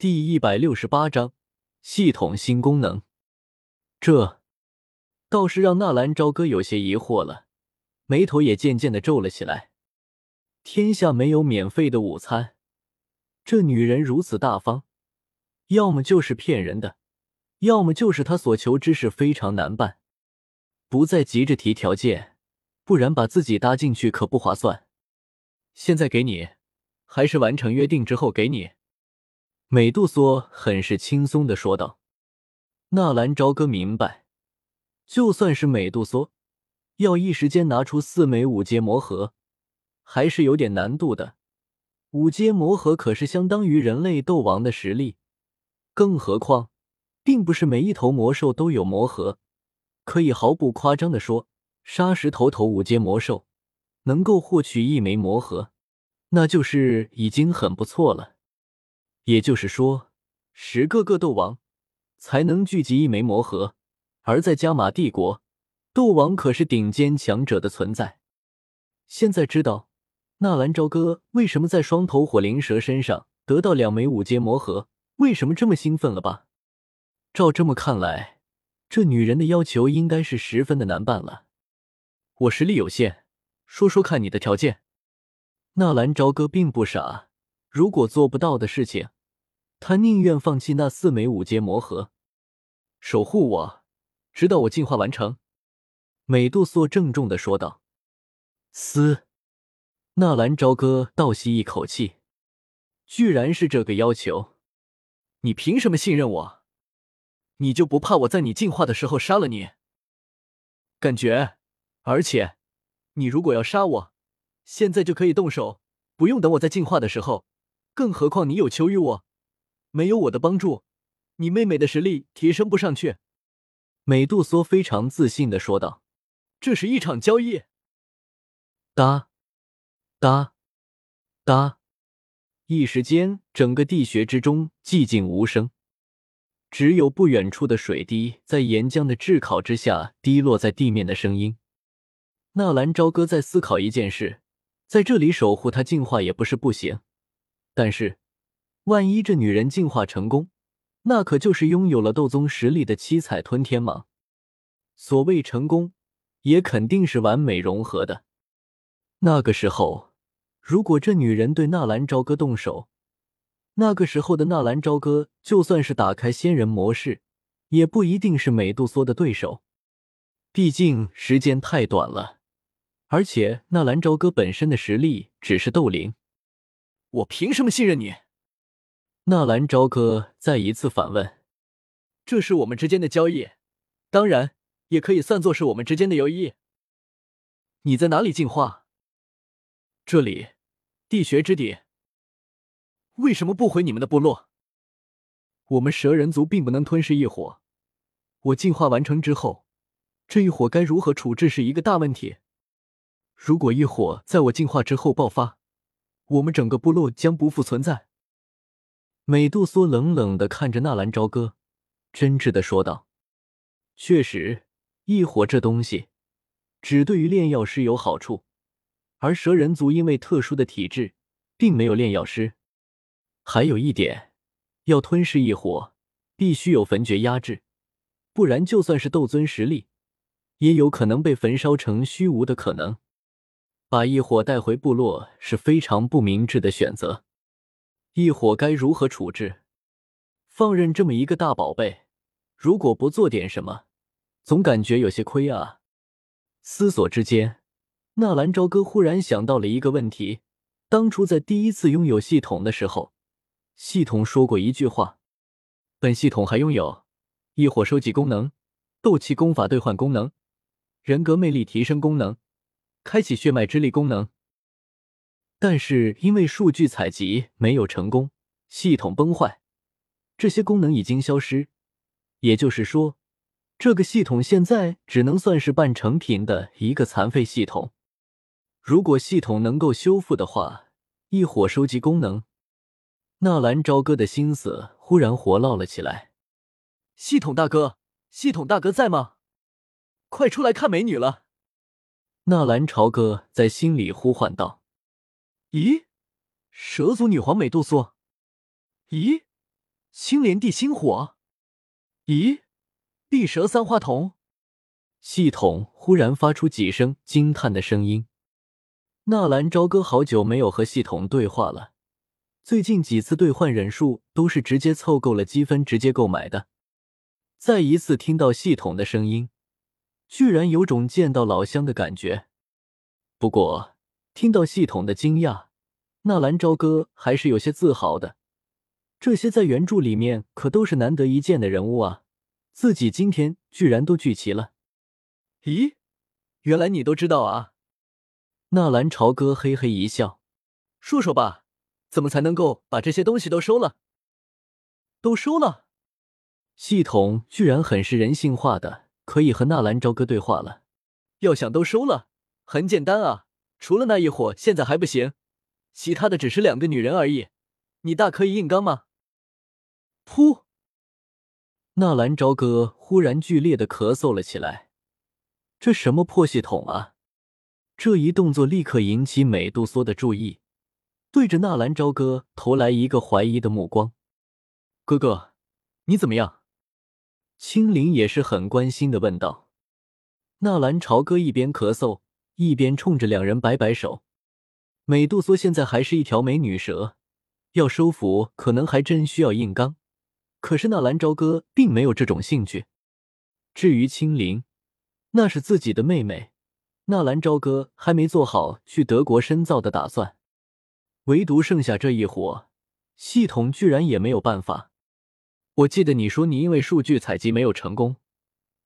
第一百六十八章系统新功能。这倒是让纳兰朝歌有些疑惑了，眉头也渐渐的皱了起来。天下没有免费的午餐，这女人如此大方，要么就是骗人的，要么就是她所求之事非常难办，不再急着提条件，不然把自己搭进去可不划算。现在给你，还是完成约定之后给你？美杜莎很是轻松的说道：“纳兰朝歌明白，就算是美杜莎要一时间拿出四枚五阶魔核，还是有点难度的。五阶魔核可是相当于人类斗王的实力，更何况，并不是每一头魔兽都有魔核。可以毫不夸张的说，沙石头头五阶魔兽能够获取一枚魔核，那就是已经很不错了。”也就是说，十个个斗王才能聚集一枚魔核，而在加玛帝国，斗王可是顶尖强者的存在。现在知道纳兰朝歌为什么在双头火灵蛇身上得到两枚五阶魔核，为什么这么兴奋了吧？照这么看来，这女人的要求应该是十分的难办了。我实力有限，说说看你的条件。纳兰朝歌并不傻，如果做不到的事情。他宁愿放弃那四枚五阶魔核，守护我，直到我进化完成。”美杜莎郑重的说道。嘶！纳兰朝歌倒吸一口气，居然是这个要求！你凭什么信任我？你就不怕我在你进化的时候杀了你？感觉，而且，你如果要杀我，现在就可以动手，不用等我在进化的时候。更何况你有求于我。没有我的帮助，你妹妹的实力提升不上去。”美杜莎非常自信的说道，“这是一场交易。”哒，哒，哒，一时间，整个地穴之中寂静无声，只有不远处的水滴在岩浆的炙烤之下滴落在地面的声音。纳兰朝歌在思考一件事，在这里守护他进化也不是不行，但是。万一这女人进化成功，那可就是拥有了斗宗实力的七彩吞天蟒。所谓成功，也肯定是完美融合的。那个时候，如果这女人对纳兰朝歌动手，那个时候的纳兰朝歌就算是打开仙人模式，也不一定是美杜莎的对手。毕竟时间太短了，而且纳兰朝歌本身的实力只是斗灵，我凭什么信任你？纳兰朝歌再一次反问：“这是我们之间的交易，当然也可以算作是我们之间的友谊。你在哪里进化？这里，地穴之底。为什么不回你们的部落？我们蛇人族并不能吞噬异火。我进化完成之后，这一火该如何处置是一个大问题。如果异火在我进化之后爆发，我们整个部落将不复存在。”美杜莎冷冷的看着纳兰朝歌，真挚的说道：“确实，异火这东西，只对于炼药师有好处，而蛇人族因为特殊的体质，并没有炼药师。还有一点，要吞噬异火，必须有焚诀压制，不然就算是斗尊实力，也有可能被焚烧成虚无的可能。把异火带回部落是非常不明智的选择。”异火该如何处置？放任这么一个大宝贝，如果不做点什么，总感觉有些亏啊。思索之间，纳兰朝歌忽然想到了一个问题：当初在第一次拥有系统的时候，系统说过一句话：“本系统还拥有异火收集功能、斗气功法兑换功能、人格魅力提升功能、开启血脉之力功能。”但是因为数据采集没有成功，系统崩坏，这些功能已经消失。也就是说，这个系统现在只能算是半成品的一个残废系统。如果系统能够修复的话，异火收集功能，纳兰朝歌的心思忽然活络了起来。系统大哥，系统大哥在吗？快出来看美女了！纳兰朝歌在心里呼唤道。咦，蛇族女皇美杜莎？咦，青莲地心火？咦，碧蛇三花瞳？系统忽然发出几声惊叹的声音。纳兰朝歌好久没有和系统对话了，最近几次兑换忍术都是直接凑够了积分直接购买的。再一次听到系统的声音，居然有种见到老乡的感觉。不过听到系统的惊讶，纳兰朝歌还是有些自豪的。这些在原著里面可都是难得一见的人物啊，自己今天居然都聚齐了。咦，原来你都知道啊！纳兰朝歌嘿嘿一笑，说说吧，怎么才能够把这些东西都收了？都收了？系统居然很是人性化的，可以和纳兰朝歌对话了。要想都收了，很简单啊，除了那一伙现在还不行，其他的只是两个女人而已，你大可以硬刚吗？噗！纳兰朝歌忽然剧烈的咳嗽了起来。这什么破系统啊！这一动作立刻引起美杜莎的注意，对着纳兰朝歌投来一个怀疑的目光。哥哥，你怎么样？青灵也是很关心的问道。纳兰朝歌一边咳嗽，一边冲着两人摆摆手。美杜莎现在还是一条美女蛇，要收服可能还真需要硬刚。可是纳兰朝歌并没有这种兴趣。至于青灵，那是自己的妹妹，纳兰朝歌还没做好去德国深造的打算。唯独剩下这一伙，系统居然也没有办法。我记得你说你因为数据采集没有成功，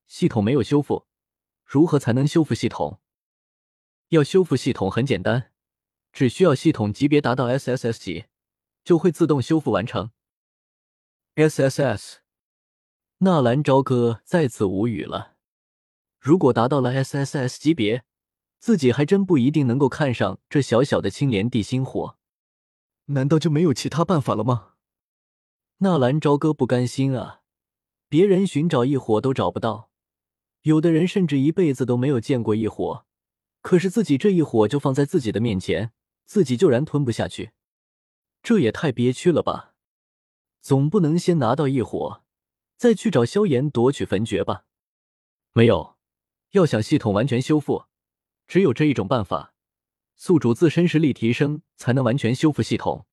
系统没有修复，如何才能修复系统？要修复系统很简单，只需要系统级别达到 SSS 级，就会自动修复完成。SSS，纳兰朝歌再次无语了。如果达到了 SSS 级别，自己还真不一定能够看上这小小的青莲地心火。难道就没有其他办法了吗？纳兰朝歌不甘心啊！别人寻找异火都找不到，有的人甚至一辈子都没有见过异火，可是自己这一火就放在自己的面前，自己就然吞不下去，这也太憋屈了吧！总不能先拿到一火，再去找萧炎夺取焚诀吧？没有，要想系统完全修复，只有这一种办法：宿主自身实力提升，才能完全修复系统。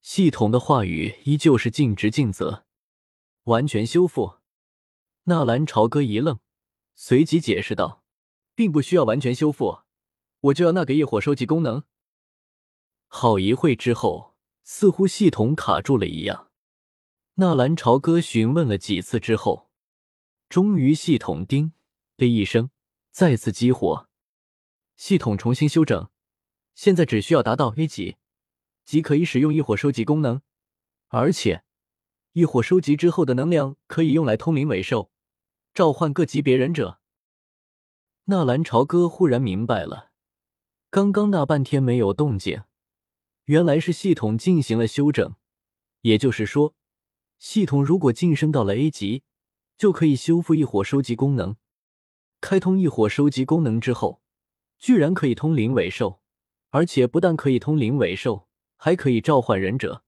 系统的话语依旧是尽职尽责。完全修复？纳兰朝歌一愣，随即解释道：“并不需要完全修复，我就要那个异火收集功能。”好一会之后，似乎系统卡住了一样。纳兰朝歌询问了几次之后，终于系统“叮”的一声再次激活，系统重新修整，现在只需要达到 A 级，即可以使用异火收集功能，而且异火收集之后的能量可以用来通灵尾兽，召唤各级别忍者。纳兰朝歌忽然明白了，刚刚那半天没有动静，原来是系统进行了修整，也就是说。系统如果晋升到了 A 级，就可以修复异火收集功能。开通异火收集功能之后，居然可以通灵尾兽，而且不但可以通灵尾兽，还可以召唤忍者。